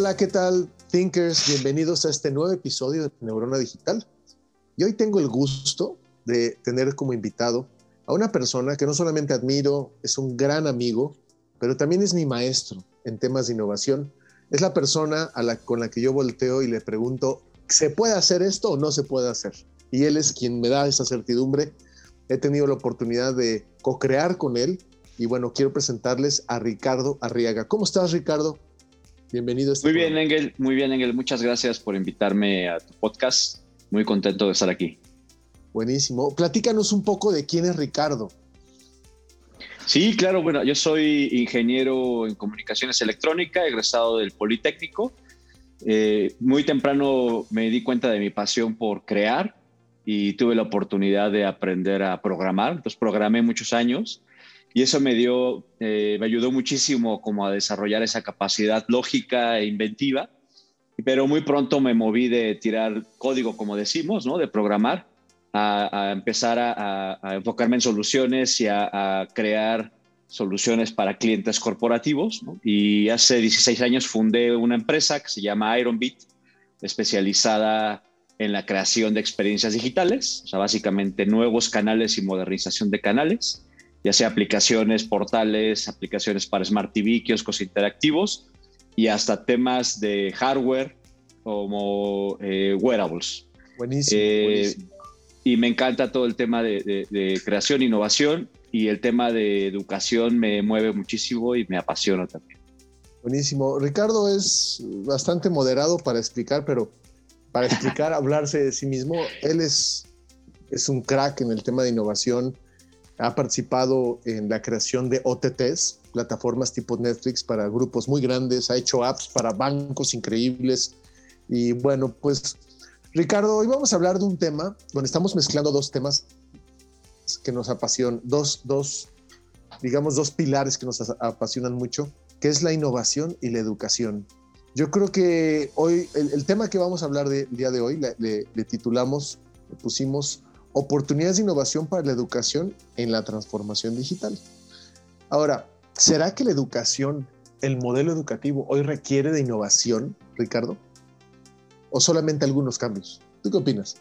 Hola, ¿qué tal, Thinkers? Bienvenidos a este nuevo episodio de Neurona Digital. Y hoy tengo el gusto de tener como invitado a una persona que no solamente admiro, es un gran amigo, pero también es mi maestro en temas de innovación. Es la persona con la que yo volteo y le pregunto, ¿se puede hacer esto o no se puede hacer? Y él es quien me da esa certidumbre. He tenido la oportunidad de co-crear con él y bueno, quiero presentarles a Ricardo Arriaga. ¿Cómo estás, Ricardo? Bienvenido. Este muy bien, Engel. Muy bien, Engel. Muchas gracias por invitarme a tu podcast. Muy contento de estar aquí. Buenísimo. Platícanos un poco de quién es Ricardo. Sí, claro. Bueno, yo soy ingeniero en comunicaciones electrónicas, egresado del Politécnico. Eh, muy temprano me di cuenta de mi pasión por crear y tuve la oportunidad de aprender a programar. Entonces programé muchos años y eso me dio, eh, me ayudó muchísimo como a desarrollar esa capacidad lógica e inventiva, pero muy pronto me moví de tirar código, como decimos, ¿no? De programar, a, empezar a, enfocarme en soluciones y a, crear soluciones para clientes corporativos. Y hace 16 años fundé una empresa que se llama Ironbit, especializada en la creación de experiencias digitales, o sea, básicamente nuevos canales y modernización de canales ya sea aplicaciones, portales, aplicaciones para Smart TV, kioscos interactivos y hasta temas de hardware como eh, wearables. Buenísimo, eh, Y me encanta todo el tema de, de, creación, innovación y el tema de educación me mueve muchísimo y me apasiona también. Buenísimo. Ricardo es bastante moderado para explicar, pero para explicar, hablarse de sí mismo, él es, es un crack en el tema de innovación ha participado en la creación de OTTs, plataformas tipo Netflix para grupos muy grandes, ha hecho apps para bancos increíbles. Y bueno, pues Ricardo, hoy vamos a hablar de un tema donde estamos mezclando dos temas que nos apasionan, dos, dos, digamos, dos pilares que nos apasionan mucho, que es la innovación y la educación. Yo creo que hoy, el, tema que vamos a hablar del día de hoy, le, le titulamos, le pusimos oportunidades de innovación para la educación en la transformación digital. Ahora, ¿será que la educación, el modelo educativo hoy requiere de innovación, Ricardo? ¿O solamente algunos cambios? ¿Tú qué opinas?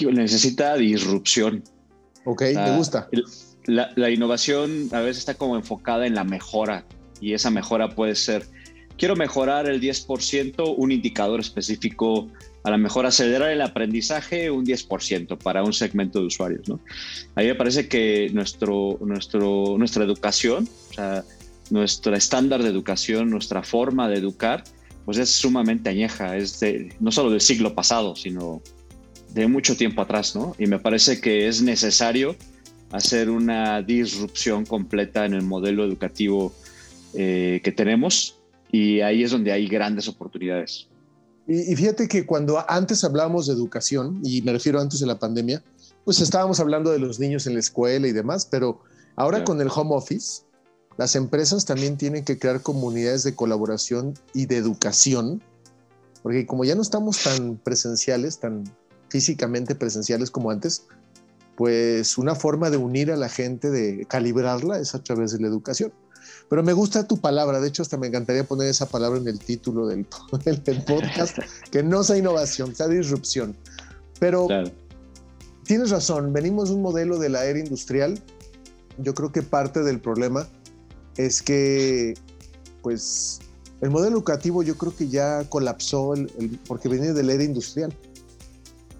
Necesita disrupción. Ok, me gusta. La, la innovación a veces está como enfocada en la mejora y esa mejora puede ser, quiero mejorar el 10%, un indicador específico a lo mejor acelerar el aprendizaje un 10% para un segmento de usuarios. ¿no? A me parece que nuestro, nuestro, nuestra educación, o sea, nuestro estándar de educación, nuestra forma de educar, pues es sumamente añeja, es no solo del siglo pasado, sino de mucho tiempo atrás, ¿no? Y me parece que es necesario hacer una disrupción completa en el modelo educativo eh, que tenemos y ahí es donde hay grandes oportunidades. Y, fíjate que cuando antes hablábamos de educación, y me refiero antes de la pandemia, pues estábamos hablando de los niños en la escuela y demás, pero ahora con el home office, las empresas también tienen que crear comunidades de colaboración y de educación, porque como ya no estamos tan presenciales, tan físicamente presenciales como antes, pues una forma de unir a la gente, de calibrarla, es a través de la educación. Pero me gusta tu palabra, de hecho hasta me encantaría poner esa palabra en el título del, podcast, que no sea innovación, sea disrupción. Pero tienes razón, venimos de un modelo de la era industrial. Yo creo que parte del problema es que, pues, el modelo educativo yo creo que ya colapsó porque venía de la era industrial.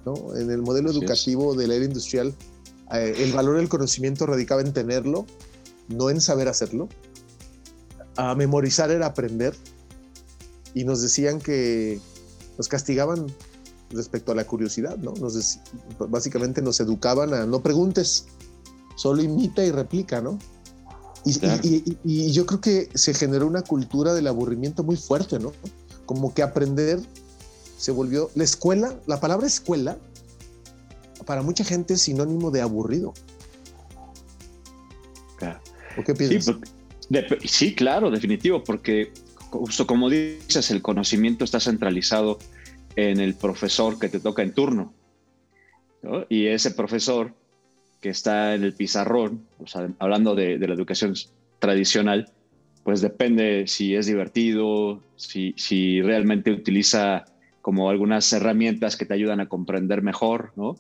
¿no? En el modelo educativo de la era industrial, eh, el valor del conocimiento radicaba en tenerlo, no en saber hacerlo a memorizar era aprender y nos decían que nos castigaban respecto a la curiosidad, ¿no? Nos básicamente nos educaban a no preguntes, solo imita y replica, ¿no? Y, yo creo que se generó una cultura del aburrimiento muy fuerte, ¿no? Como que aprender se volvió... La escuela, la palabra escuela, para mucha gente es sinónimo de aburrido. Claro. ¿O qué piensas? Sí, claro, definitivo, porque justo como dices, el conocimiento está centralizado en el profesor que te toca en turno. Y ese profesor que está en el pizarrón, hablando de, la educación tradicional, pues depende si es divertido, si, si, realmente utiliza como algunas herramientas que te ayudan a comprender mejor, ¿no?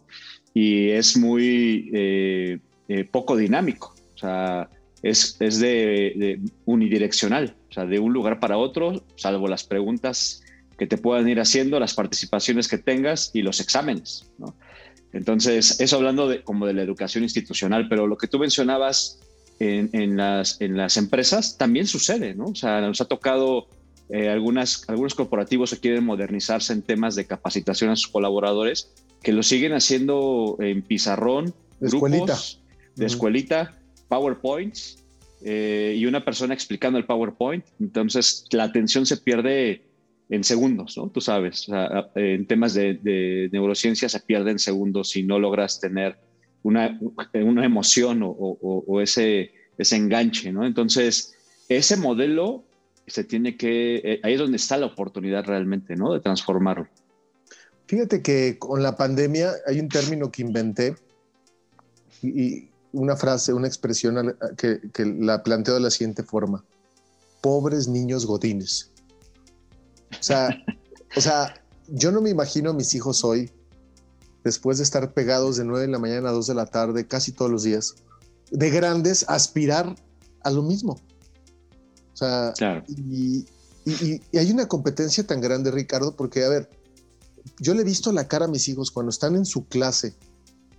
Y es muy eh, eh, poco dinámico, o sea, es, es de, de, unidireccional, o sea, de un lugar para otro, salvo las preguntas que te puedan ir haciendo, las participaciones que tengas y los exámenes, ¿no? Entonces, eso hablando de, como de la educación institucional, pero lo que tú mencionabas en, las, en las empresas también sucede, ¿no? O sea, nos ha tocado eh, algunas, algunos corporativos que quieren modernizarse en temas de capacitación a sus colaboradores, que lo siguen haciendo en pizarrón, de escuelita. de escuelita, PowerPoints, eh, y una persona explicando el PowerPoint. Entonces, la atención se pierde en segundos, ¿no? Tú sabes, en temas de, neurociencia se pierde en segundos si no logras tener una, una emoción o, ese, ese enganche, ¿no? Entonces, ese modelo se tiene que, eh, ahí es donde está la oportunidad realmente, ¿no? De transformarlo. Fíjate que con la pandemia hay un término que inventé y, una frase, una expresión que, que la planteo de la siguiente forma. Pobres niños godines. O sea, o sea, yo no me imagino a mis hijos hoy, después de estar pegados de 9 de la mañana a 2 de la tarde, casi todos los días, de grandes, aspirar a lo mismo. O sea, y, hay una competencia tan grande, Ricardo, porque, a ver, yo le he visto la cara a mis hijos cuando están en su clase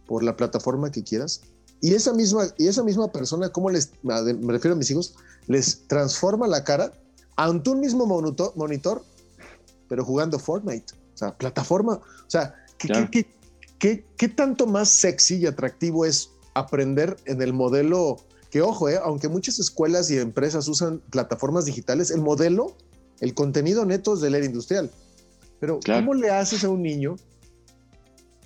por la plataforma que quieras, y esa misma, y esa misma persona, ¿cómo les, me refiero a mis hijos, les transforma la cara ante un mismo monitor, monitor pero jugando Fortnite. O sea, plataforma. O sea, ¿qué, tanto más sexy y atractivo es aprender en el modelo? Que ojo, eh, aunque muchas escuelas y empresas usan plataformas digitales, el modelo, el contenido neto es del era industrial. Pero ¿cómo le haces a un niño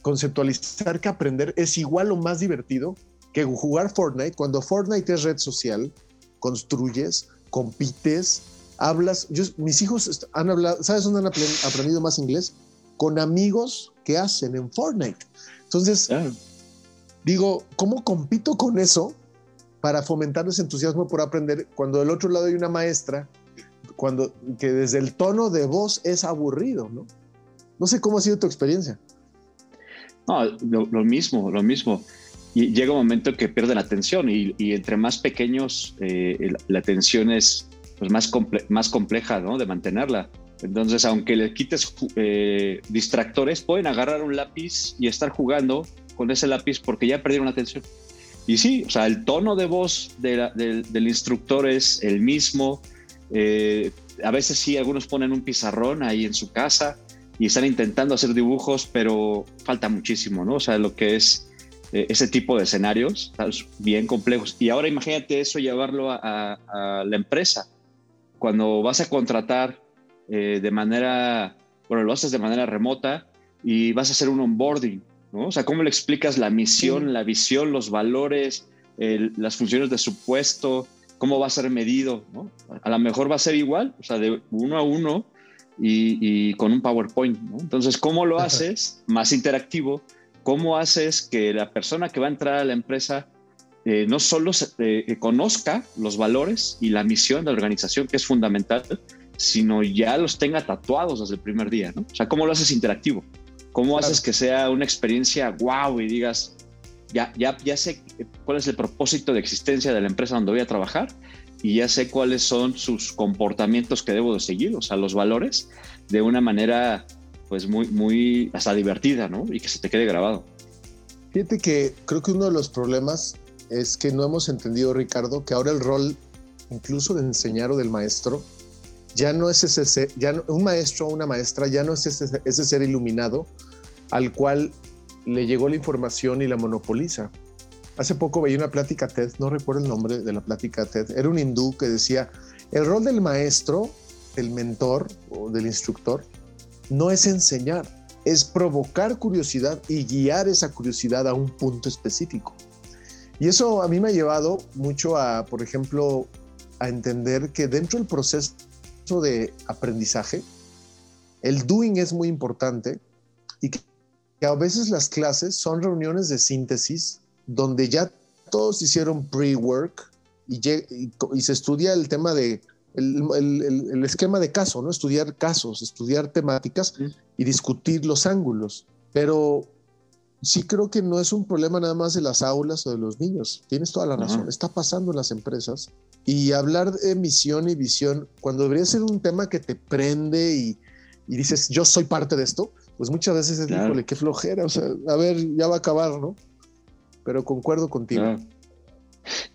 conceptualizar que aprender es igual o más divertido que jugar Fortnite cuando Fortnite es red social, construyes, compites, hablas, yo, mis hijos han hablado, ¿sabes dónde han aprendido más inglés? Con amigos que hacen en Fortnite. Entonces, digo, ¿cómo compito con eso para fomentar ese entusiasmo por aprender cuando del otro lado hay una maestra cuando que desde el tono de voz es aburrido, ¿no? No sé cómo ha sido tu experiencia. No, lo, mismo, lo mismo. Y llega un momento que pierde la atención y, entre más pequeños eh, la atención es pues más, más compleja ¿no? de mantenerla. Entonces, aunque le quites eh, distractores, pueden agarrar un lápiz y estar jugando con ese lápiz porque ya perdieron la atención. Y sí, o sea, el tono de voz del instructor es el mismo. Eh, a veces sí, algunos ponen un pizarrón ahí en su casa y están intentando hacer dibujos, pero falta muchísimo, ¿no? O sea, lo que es eh, ese tipo de escenarios, bien complejos. Y ahora imagínate eso llevarlo a la empresa cuando vas a contratar eh, de manera, bueno, lo haces de manera remota y vas a hacer un onboarding, ¿no? O sea, ¿cómo le explicas la misión, la visión, los valores, las funciones de su puesto, cómo va a ser medido, ¿no? A lo mejor va a ser igual, o sea, de uno a uno y, con un PowerPoint, ¿no? Entonces, ¿cómo lo haces más interactivo? ¿Cómo haces que la persona que va a entrar a la empresa eh, no solo eh, conozca los valores y la misión de la organización, que es fundamental, sino ya los tenga tatuados desde el primer día, ¿no? O sea, ¿cómo lo haces interactivo? ¿Cómo haces que sea una experiencia wow y digas, ya, ya, ya sé cuál es el propósito de existencia de la empresa donde voy a trabajar y ya sé cuáles son sus comportamientos que debo de seguir, o sea, los valores, de una manera pues muy, muy hasta divertida, ¿no? Y que se te quede grabado. Fíjate que creo que uno de los problemas es que no hemos entendido, Ricardo, que ahora el rol incluso de enseñar o del maestro ya no es ese ya un maestro o una maestra ya no es ese, ese ser iluminado al cual le llegó la información y la monopoliza. Hace poco veía una plática TED, no recuerdo el nombre de la plática TED, era un hindú que decía, el rol del maestro, del mentor o del instructor, no es enseñar, es provocar curiosidad y guiar esa curiosidad a un punto específico. Y eso a mí me ha llevado mucho a, por ejemplo, a entender que dentro del proceso de aprendizaje, el doing es muy importante y que, a veces las clases son reuniones de síntesis donde ya todos hicieron pre-work y, y, se estudia el tema de el, esquema de caso, ¿no? Estudiar casos, estudiar temáticas y discutir los ángulos. Pero sí creo que no es un problema nada más de las aulas o de los niños. Tienes toda la razón. Está pasando en las empresas. Y hablar de misión y visión, cuando debería ser un tema que te prende y, dices, yo soy parte de esto, pues muchas veces es, claro. qué flojera. O sea, a ver, ya va a acabar, ¿no? Pero concuerdo contigo.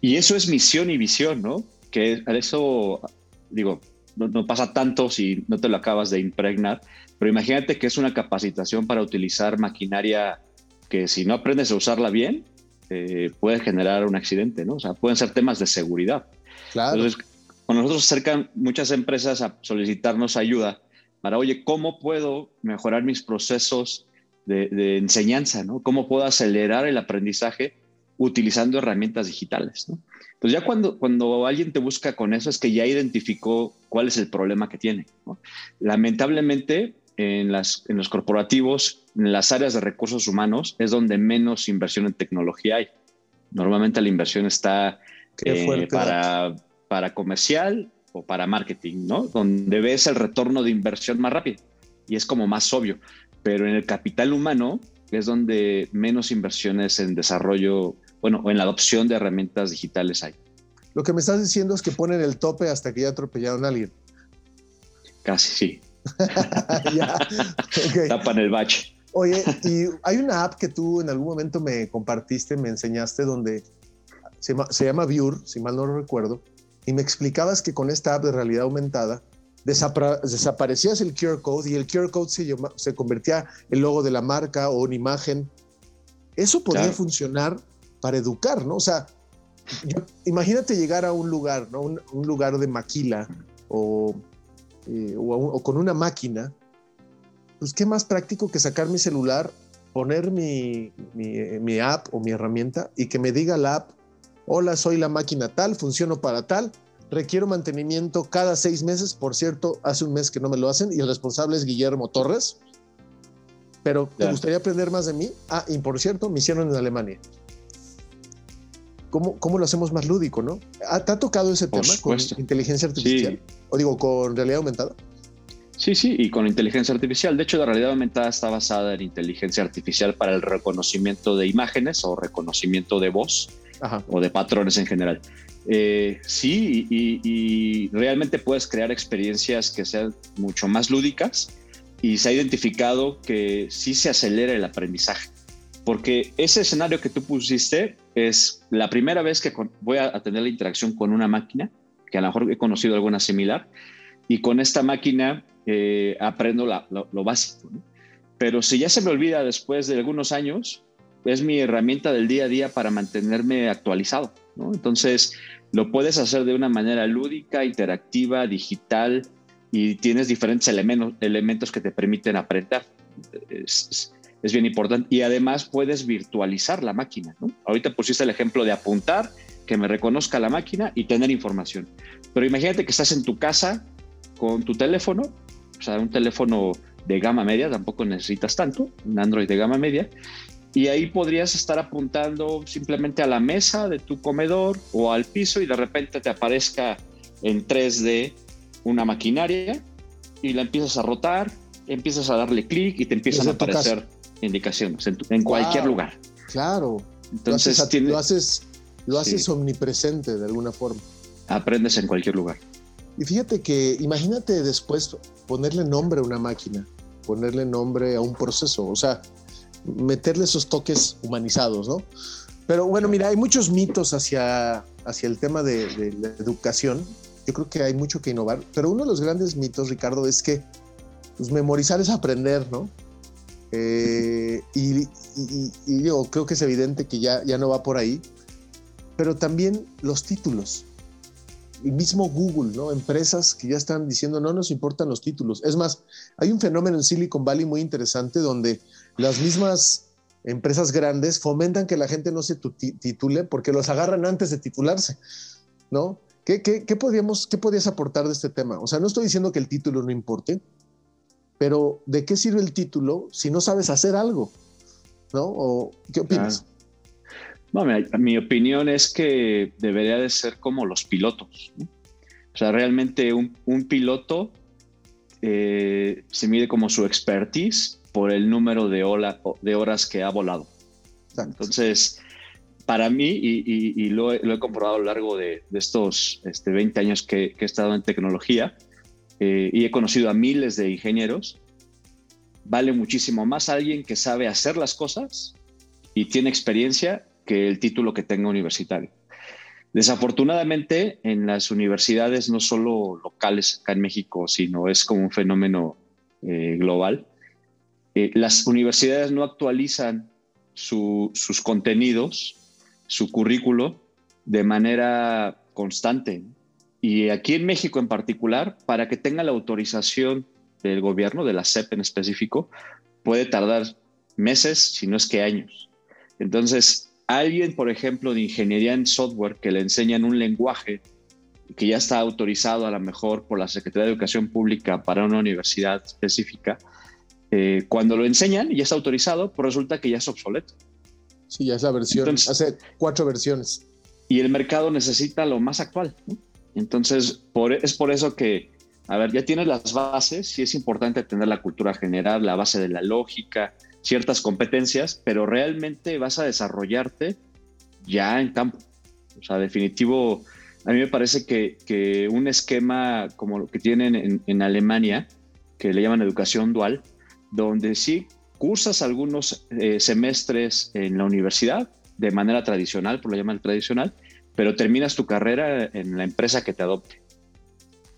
Y eso es misión y visión, ¿no? Que eso digo, no, pasa tanto si no te lo acabas de impregnar, pero imagínate que es una capacitación para utilizar maquinaria que si no aprendes a usarla bien, eh, puede generar un accidente, ¿no? O sea, pueden ser temas de seguridad. Entonces, con nosotros acercan muchas empresas a solicitarnos ayuda para, oye, ¿cómo puedo mejorar mis procesos de, enseñanza, ¿no? ¿Cómo puedo acelerar el aprendizaje utilizando herramientas digitales, ¿no? Pues ya cuando, cuando alguien te busca con eso es que ya identificó cuál es el problema que tiene. Lamentablemente, en los corporativos, en las áreas de recursos humanos, es donde menos inversión en tecnología hay. Normalmente la inversión está eh, para, para comercial o para marketing, ¿no? Donde ves el retorno de inversión más rápido y es como más obvio. Pero en el capital humano es donde menos inversiones en desarrollo bueno, en la adopción de herramientas digitales hay. Lo que me estás diciendo es que ponen el tope hasta que ya atropellaron a alguien. Casi, sí. ya, Tapan el bache. Oye, y hay una app que tú en algún momento me compartiste, me enseñaste, donde se, llama Viewer, si mal no lo recuerdo, y me explicabas que con esta app de realidad aumentada desaparecías el QR code y el QR code se, se convertía en logo de la marca o una imagen. Eso podría funcionar para educar, ¿no? O sea, imagínate llegar a un lugar, ¿no? Un, lugar de maquila o, eh, o, con una máquina, pues qué más práctico que sacar mi celular, poner mi, mi, app o mi herramienta y que me diga la app, hola, soy la máquina tal, funciono para tal, requiero mantenimiento cada seis meses, por cierto, hace un mes que no me lo hacen y el responsable es Guillermo Torres, pero ¿te gustaría aprender más de mí? Ah, y por cierto, me hicieron en Alemania. ¿Cómo, lo hacemos más lúdico, no? ¿Te ha tocado ese tema con inteligencia artificial? O digo, con realidad aumentada. Sí, sí, y con inteligencia artificial. De hecho, la realidad aumentada está basada en inteligencia artificial para el reconocimiento de imágenes o reconocimiento de voz o de patrones en general. Eh, sí, y, realmente puedes crear experiencias que sean mucho más lúdicas y se ha identificado que sí se acelera el aprendizaje porque ese escenario que tú pusiste es la primera vez que voy a tener la interacción con una máquina, que a lo mejor he conocido alguna similar, y con esta máquina eh, aprendo lo, básico. Pero si ya se me olvida después de algunos años, es mi herramienta del día a día para mantenerme actualizado. Entonces, lo puedes hacer de una manera lúdica, interactiva, digital, y tienes diferentes elementos, elementos que te permiten aprender. Es, es bien importante. Y además puedes virtualizar la máquina. ¿no? Ahorita pusiste el ejemplo de apuntar, que me reconozca la máquina y tener información. Pero imagínate que estás en tu casa con tu teléfono, o sea, un teléfono de gama media, tampoco necesitas tanto, un Android de gama media, y ahí podrías estar apuntando simplemente a la mesa de tu comedor o al piso y de repente te aparezca en 3D una maquinaria y la empiezas a rotar, empiezas a darle clic y te empiezan a aparecer indicaciones en, cualquier lugar. Claro. Entonces lo haces, lo haces, omnipresente de alguna forma. Aprendes en cualquier lugar. Y fíjate que imagínate después ponerle nombre a una máquina, ponerle nombre a un proceso, o sea, meterle esos toques humanizados, ¿no? Pero bueno, mira, hay muchos mitos hacia, hacia el tema de, la educación. Yo creo que hay mucho que innovar, pero uno de los grandes mitos, Ricardo, es que pues, memorizar es aprender, ¿no? Eh, y, yo creo que es evidente que ya, ya no va por ahí, pero también los títulos. El mismo Google, ¿no? Empresas que ya están diciendo no nos importan los títulos. Es más, hay un fenómeno en Silicon Valley muy interesante donde las mismas empresas grandes fomentan que la gente no se titule porque los agarran antes de titularse, ¿no? ¿Qué, qué, qué, podríamos, ¿Qué podrías aportar de este tema? O sea, no estoy diciendo que el título no importe, pero ¿de qué sirve el título si no sabes hacer algo? ¿No? ¿O qué opinas? Mi opinión es que debería de ser como los pilotos. O sea, realmente un, piloto eh, se mide como su expertise por el número de, de horas que ha volado. Entonces, para mí, y, lo, he comprobado a lo largo de, estos este, 20 años que, que, he estado en tecnología, eh, y he conocido a miles de ingenieros, vale muchísimo más alguien que sabe hacer las cosas y tiene experiencia que el título que tenga universitario. Desafortunadamente, en las universidades, no solo locales acá en México, sino es como un fenómeno eh, global, eh, las universidades no actualizan sus contenidos, su currículo, de manera constante y aquí en México en particular, para que tenga la autorización del gobierno, de la CEP en específico, puede tardar meses, si no es que años. Entonces, alguien, por ejemplo, de ingeniería en software que le enseñan un lenguaje que ya está autorizado a lo mejor por la Secretaría de Educación Pública para una universidad específica, eh, cuando lo enseñan y ya está autorizado, pues resulta que ya es obsoleto. Sí, ya es la versión, hace cuatro versiones. Y el mercado necesita lo más actual. ¿no? Entonces, es por eso que, a ver, ya tienes las bases, sí es importante tener la cultura general, la base de la lógica, ciertas competencias, pero realmente vas a desarrollarte ya en campo. O sea, definitivo, a mí me parece que, un esquema como lo que tienen en, Alemania, que le llaman educación dual, donde sí cursas algunos eh, semestres en la universidad de manera tradicional, por lo llaman tradicional, pero terminas tu carrera en la empresa que te adopte.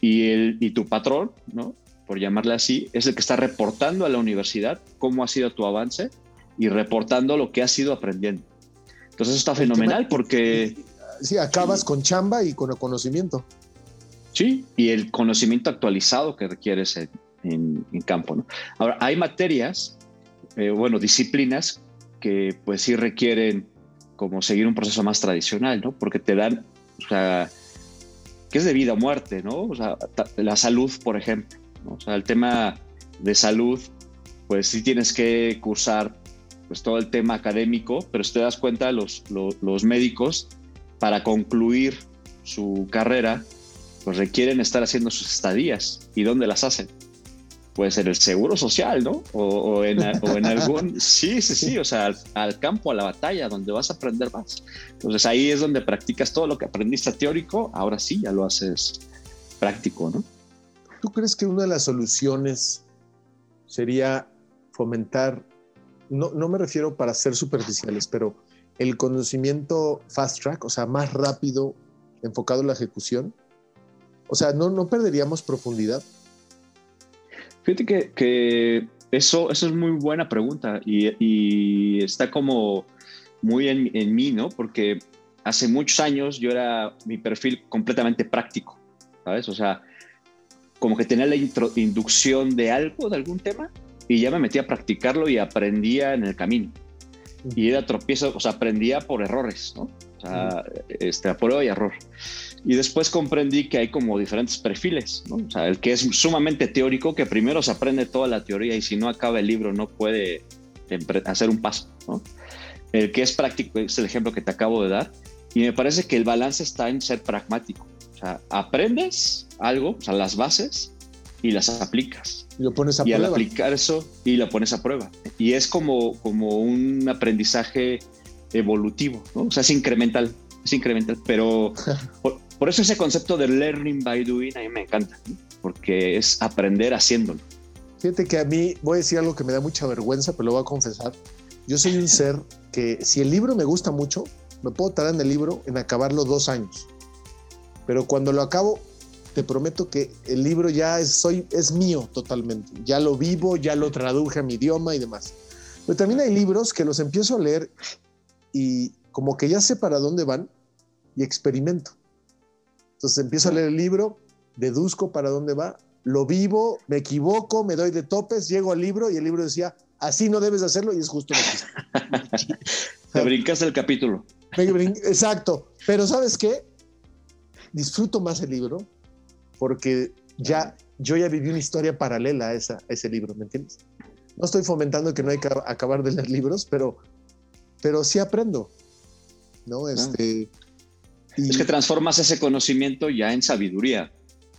Y, el, y tu patrón, ¿no? Por llamarle así, es el que está reportando a la universidad cómo ha sido tu avance y reportando lo que has ido aprendiendo. Entonces eso está fenomenal porque... Sí, acabas con chamba y con el conocimiento. Sí, y el conocimiento actualizado que requieres en, en, campo. ¿no? Ahora, hay materias, eh, bueno, disciplinas que pues sí requieren como seguir un proceso más tradicional, ¿no? Porque te dan, o sea, que es de vida o muerte, ¿no? O sea, la salud, por ejemplo, ¿no? O sea, el tema de salud, pues sí tienes que cursar pues todo el tema académico, pero si te das cuenta, los, los, los médicos, para concluir su carrera, pues requieren estar haciendo sus estadías. ¿Y dónde las hacen? puede ser el seguro social, ¿no? O, en, algún... Sí, sí, sí, o sea, al, campo, a la batalla, donde vas a aprender más. Entonces ahí es donde practicas todo lo que aprendiste teórico, ahora sí ya lo haces práctico, ¿no? ¿Tú crees que una de las soluciones sería fomentar, no, no me refiero para ser superficiales, pero el conocimiento fast track, o sea, más rápido, enfocado en la ejecución? O sea, ¿no, no perderíamos profundidad? Fíjate que, eso, eso es muy buena pregunta y, está como muy en, mí, ¿no? Porque hace muchos años yo era mi perfil completamente práctico, ¿sabes? O sea, como que tenía la inducción de algo, de algún tema, y ya me metía a practicarlo y aprendía en el camino. Y era tropiezo, o sea, aprendía por errores, ¿no? O sea, este, a prueba y error. Y después comprendí que hay como diferentes perfiles, ¿no? O sea, el que es sumamente teórico, que primero se aprende toda la teoría y si no acaba el libro no puede hacer un paso, ¿no? El que es práctico es el ejemplo que te acabo de dar. Y me parece que el balance está en ser pragmático. O sea, aprendes algo, o sea, las bases, y las aplicas. Y lo pones a y prueba. Y al aplicar eso, y lo pones a prueba. Y es como, como un aprendizaje evolutivo, ¿no? O sea, es incremental, es incremental, pero Por eso ese concepto de learning by doing a mí me encanta, porque es aprender haciéndolo. Fíjate que a mí voy a decir algo que me da mucha vergüenza, pero lo voy a confesar. Yo soy un ser que si el libro me gusta mucho, me puedo tardar en el libro en acabarlo dos años. Pero cuando lo acabo, te prometo que el libro ya es, soy, es mío totalmente. Ya lo vivo, ya lo traduje a mi idioma y demás. Pero también hay libros que los empiezo a leer y como que ya sé para dónde van y experimento. Entonces empiezo a leer el libro, deduzco para dónde va, lo vivo, me equivoco, me doy de topes, llego al libro y el libro decía, así no debes hacerlo y es justo lo que Te brincas el capítulo. Exacto, pero ¿sabes qué? Disfruto más el libro porque ya yo ya viví una historia paralela a, esa, ese libro, ¿me entiendes? No estoy fomentando que no hay que acabar de leer libros, pero, pero sí aprendo, ¿no? Este, Es que transformas ese conocimiento ya en sabiduría,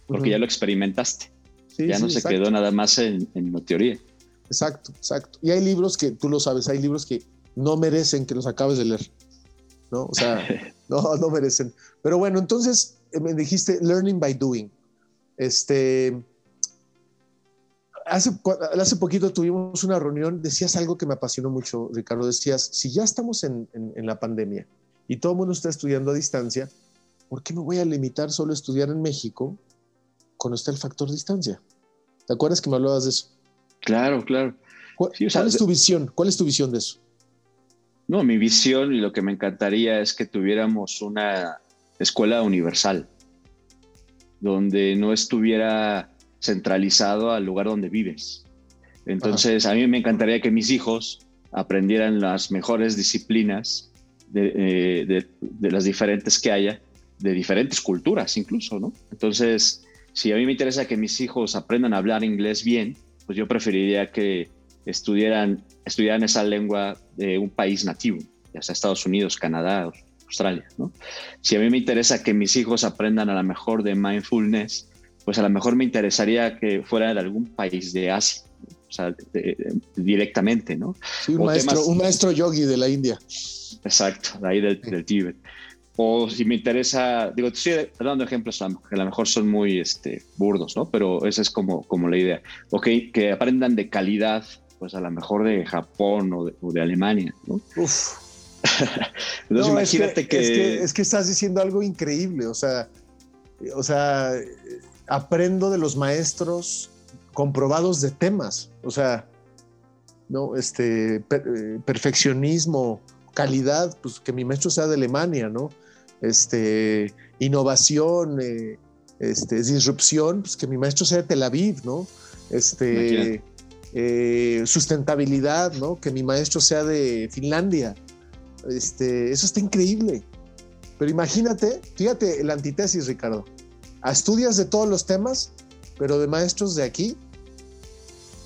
porque ya lo experimentaste. ya no se quedó nada más en, en teoría. Exacto, exacto. Y hay libros que, tú lo sabes, hay libros que no merecen que los acabes de leer, ¿no? O sea, no, no merecen. Pero bueno, entonces eh, me dijiste learning by doing. Este, hace, hace poquito tuvimos una reunión, decías algo que me apasionó mucho, Ricardo, decías, si ya estamos en, en, la pandemia y todo el mundo está estudiando a distancia, ¿por qué me voy a limitar solo a estudiar en México cuando está el factor distancia? ¿Te acuerdas que me hablabas de eso? Claro, claro. ¿Cuál, es tu visión? ¿Cuál es tu visión de eso? No, mi visión y lo que me encantaría es que tuviéramos una escuela universal, donde no estuviera centralizado al lugar donde vives. Entonces, a mí me encantaría que mis hijos aprendieran las mejores disciplinas eh, de, las diferentes que haya, de diferentes culturas incluso, ¿no? Entonces, si a mí me interesa que mis hijos aprendan a hablar inglés bien, pues yo preferiría que estudiaran, estudiaran esa lengua de un país nativo, ya sea Estados Unidos, Canadá, Australia, ¿no? Si a mí me interesa que mis hijos aprendan a lo mejor de mindfulness, pues a lo mejor me interesaría que fuera de algún país de Asia, o sea, directamente, ¿no? Sí, un, maestro, un maestro yogi de la India. Exacto, de ahí del, Tíbet. O si me interesa, digo, estoy dando ejemplos que a lo mejor son muy este, burdos, ¿no? Pero esa es como, como la idea. Ok, que aprendan de calidad, pues a lo mejor de Japón o de, o de Alemania, ¿no? Uf. Entonces imagínate que, Es que, es que estás diciendo algo increíble, o sea, o sea, aprendo de los maestros comprobados de temas, o sea, ¿no? Este, eh, perfeccionismo, calidad, pues que mi maestro sea de Alemania, ¿no? Este, innovación, eh, este, disrupción, pues que mi maestro sea de Tel Aviv, ¿no? Este, eh, sustentabilidad, ¿no? Que mi maestro sea de Finlandia. Este, eso está increíble. Pero imagínate, fíjate la antítesis, Ricardo a estudias de todos los temas, pero de maestros de aquí,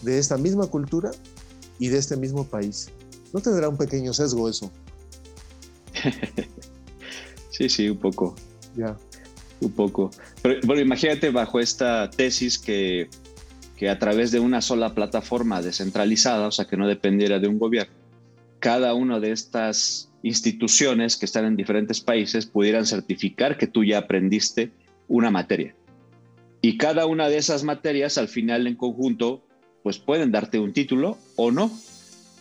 de esta misma cultura y de este mismo país. ¿No tendrá un pequeño sesgo eso? sí, sí, un poco. Ya. Un poco. Pero bueno, imagínate bajo esta tesis que, que a través de una sola plataforma descentralizada, o sea, que no dependiera de un gobierno, cada una de estas instituciones que están en diferentes países pudieran certificar que tú ya aprendiste una materia. Y cada una de esas materias al final en conjunto, pues pueden darte un título o no,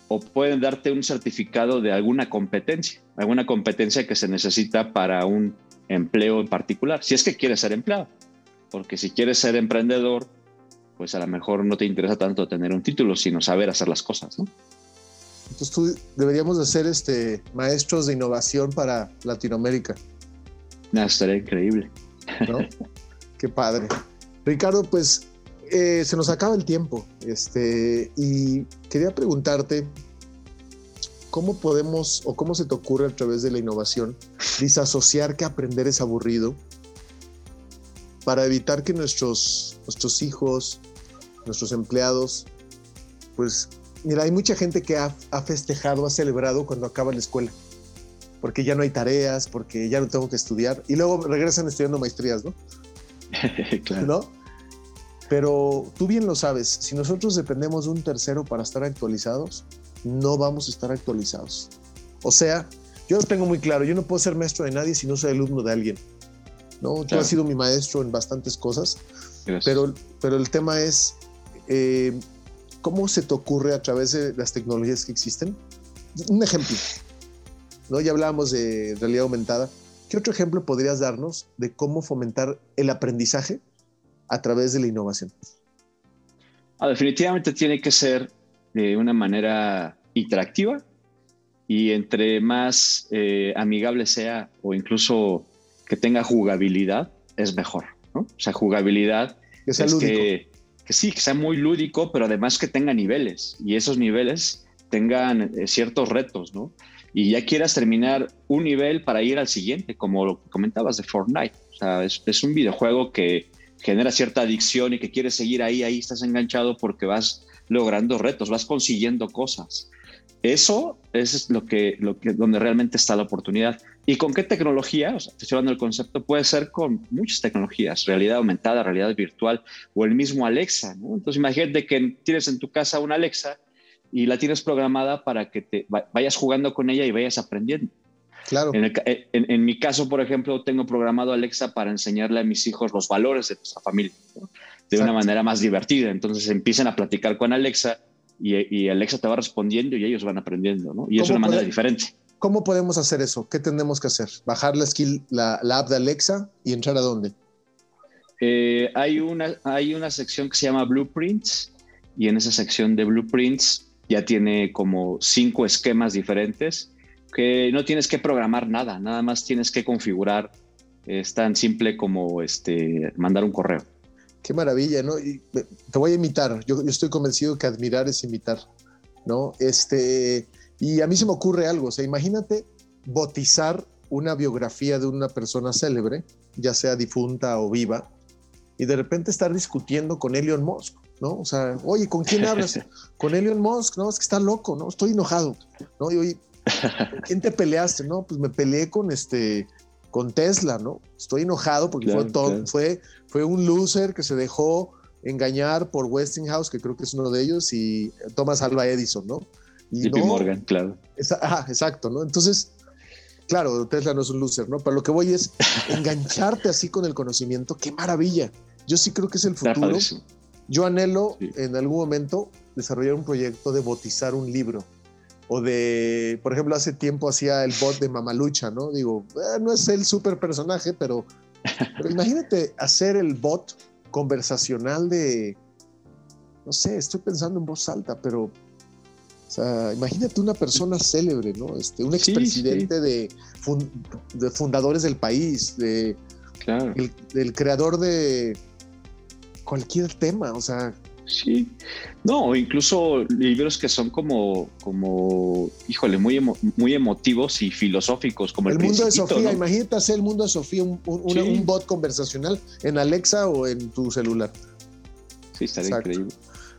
o pueden darte un certificado de alguna competencia, alguna competencia que se necesita para un empleo en particular, si es que quieres ser empleado. Porque si quieres ser emprendedor, pues a lo mejor no te interesa tanto tener un título, sino saber hacer las cosas, ¿no? Entonces tú deberíamos de ser este, maestros de innovación para Latinoamérica. No, estaría increíble. ¿no? Qué padre. Ricardo, pues eh, se nos acaba el tiempo este, y quería preguntarte cómo podemos o cómo se te ocurre a través de la innovación disasociar que aprender es aburrido para evitar que nuestros, nuestros hijos, nuestros empleados, pues mira, hay mucha gente que ha, ha festejado, ha celebrado cuando acaba la escuela porque ya no hay tareas, porque ya no tengo que estudiar, y luego regresan estudiando maestrías, ¿no? claro. ¿No? Pero tú bien lo sabes, si nosotros dependemos de un tercero para estar actualizados, no vamos a estar actualizados. O sea, yo lo tengo muy claro, yo no puedo ser maestro de nadie si no soy alumno de alguien. ¿no? Tú has sido mi maestro en bastantes cosas, pero, pero el tema es, eh, ¿cómo se te ocurre a través de las tecnologías que existen? Un ejemplo, ¿no? Ya hablábamos de realidad aumentada. ¿Qué otro ejemplo podrías darnos de cómo fomentar el aprendizaje a través de la innovación? Ah, definitivamente tiene que ser de una manera interactiva y entre más eh, amigable sea o incluso que tenga jugabilidad, es mejor. ¿no? O sea, jugabilidad Que es lúdico. que, que sí, que sea muy lúdico, pero además que tenga niveles y esos niveles tengan eh, ciertos retos, ¿no? Y ya quieras terminar un nivel para ir al siguiente, como lo comentabas de Fortnite. O sea, es, es un videojuego que genera cierta adicción y que quieres seguir ahí, ahí estás enganchado porque vas logrando retos, vas consiguiendo cosas. Eso es lo que, lo que, donde realmente está la oportunidad. ¿Y con qué tecnología? O sea, estoy hablando del concepto, puede ser con muchas tecnologías, realidad aumentada, realidad virtual o el mismo Alexa. ¿no? Entonces imagínate que tienes en tu casa una Alexa y la tienes programada para que te vayas jugando con ella y vayas aprendiendo. Claro. En, el, en, en, mi caso, por ejemplo, tengo programado Alexa para enseñarle a mis hijos los valores de nuestra familia ¿no? de Exacto. una manera más divertida. Entonces empiezan a platicar con Alexa y, y, Alexa te va respondiendo y ellos van aprendiendo, ¿no? Y es una manera puede, diferente. ¿Cómo podemos hacer eso? ¿Qué tenemos que hacer? ¿Bajar la skill, la, la app de Alexa y entrar a dónde? Eh, hay, una, hay una sección que se llama Blueprints y en esa sección de Blueprints ya tiene como cinco esquemas diferentes que no tienes que programar nada, nada más tienes que configurar. Es tan simple como este, mandar un correo. Qué maravilla, ¿no? Y te voy a imitar. Yo, yo, estoy convencido que admirar es imitar, ¿no? Este, y a mí se me ocurre algo. O sea, imagínate botizar una biografía de una persona célebre, ya sea difunta o viva, y de repente estar discutiendo con Elon Musk, ¿no? O sea, oye, ¿con quién hablas? con Elon Musk, ¿no? Es que está loco, ¿no? Estoy enojado, ¿no? Y oye, ¿con quién te peleaste? No, pues me peleé con este, con Tesla, ¿no? Estoy enojado porque claro, fue, todo, claro. fue, fue un loser que se dejó engañar por Westinghouse, que creo que es uno de ellos, y Thomas Alva Edison, ¿no? JP no, Morgan, claro. Esa, ajá, exacto, ¿no? Entonces, claro, Tesla no es un loser, ¿no? Pero lo que voy es engancharte así con el conocimiento, qué maravilla. Yo sí creo que es el futuro. Yo anhelo sí. en algún momento desarrollar un proyecto de botizar un libro o de, por ejemplo, hace tiempo hacía el bot de Mamalucha, ¿no? Digo, eh, no es el super personaje, pero, pero imagínate hacer el bot conversacional de, no sé, estoy pensando en voz alta, pero, o sea, imagínate una persona célebre, ¿no? Este, un expresidente sí, sí. de, fund, de, fundadores del país, de, claro. el, del creador de cualquier tema, o sea, Sí, no, incluso libros que son como, como híjole, muy, emo, muy emotivos y filosóficos, como El, el mundo de Sofía, ¿no? imagínate hacer el mundo de Sofía, un, un, sí. un, bot conversacional en Alexa o en tu celular. Sí, estaría Exacto. increíble.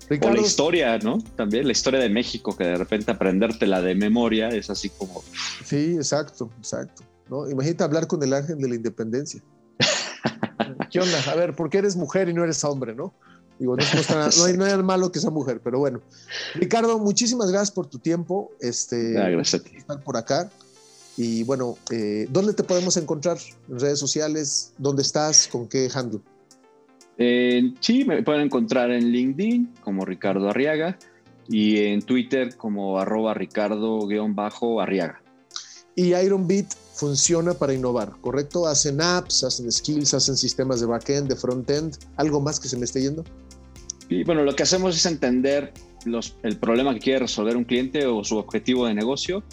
Ricardo, o la historia, ¿no? También la historia de México, que de repente aprendértela de memoria es así como... Sí, exacto, exacto. ¿no? Imagínate hablar con el ángel de la independencia. ¿Qué onda? A ver, ¿por qué eres mujer y no eres hombre, no? Digo, no, no, está, no, hay, malo que sea mujer, pero bueno. Ricardo, muchísimas gracias por tu tiempo. Este, gracias a ti. Estar por acá. Y bueno, eh, ¿dónde te podemos encontrar? ¿En redes sociales? ¿Dónde estás? ¿Con qué handle? Eh, sí, me pueden encontrar en LinkedIn como Ricardo Arriaga y en Twitter como arroba Ricardo-Arriaga. Y Ironbeat funciona para innovar, ¿correcto? Hacen apps, hacen skills, hacen sistemas de backend, de frontend, ¿algo más que se me esté yendo? Y bueno, lo que hacemos es entender los, el problema que quiere resolver un cliente o su objetivo de negocio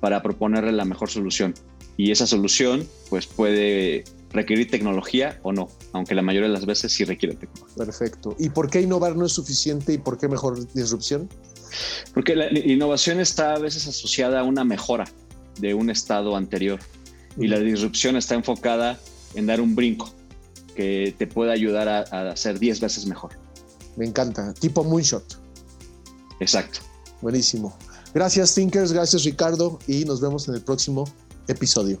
para proponerle la mejor solución. Y esa solución pues puede requerir tecnología o no, aunque la mayoría de las veces sí requiere tecnología. Perfecto. ¿Y por qué innovar no es suficiente y por qué mejor disrupción? Porque la innovación está a veces asociada a una mejora de un estado anterior y la disrupción está enfocada en dar un brinco que te pueda ayudar a, a hacer 10 veces mejor. Me encanta, tipo moonshot. Exacto. Buenísimo. Gracias Thinkers, gracias Ricardo y nos vemos en el próximo episodio.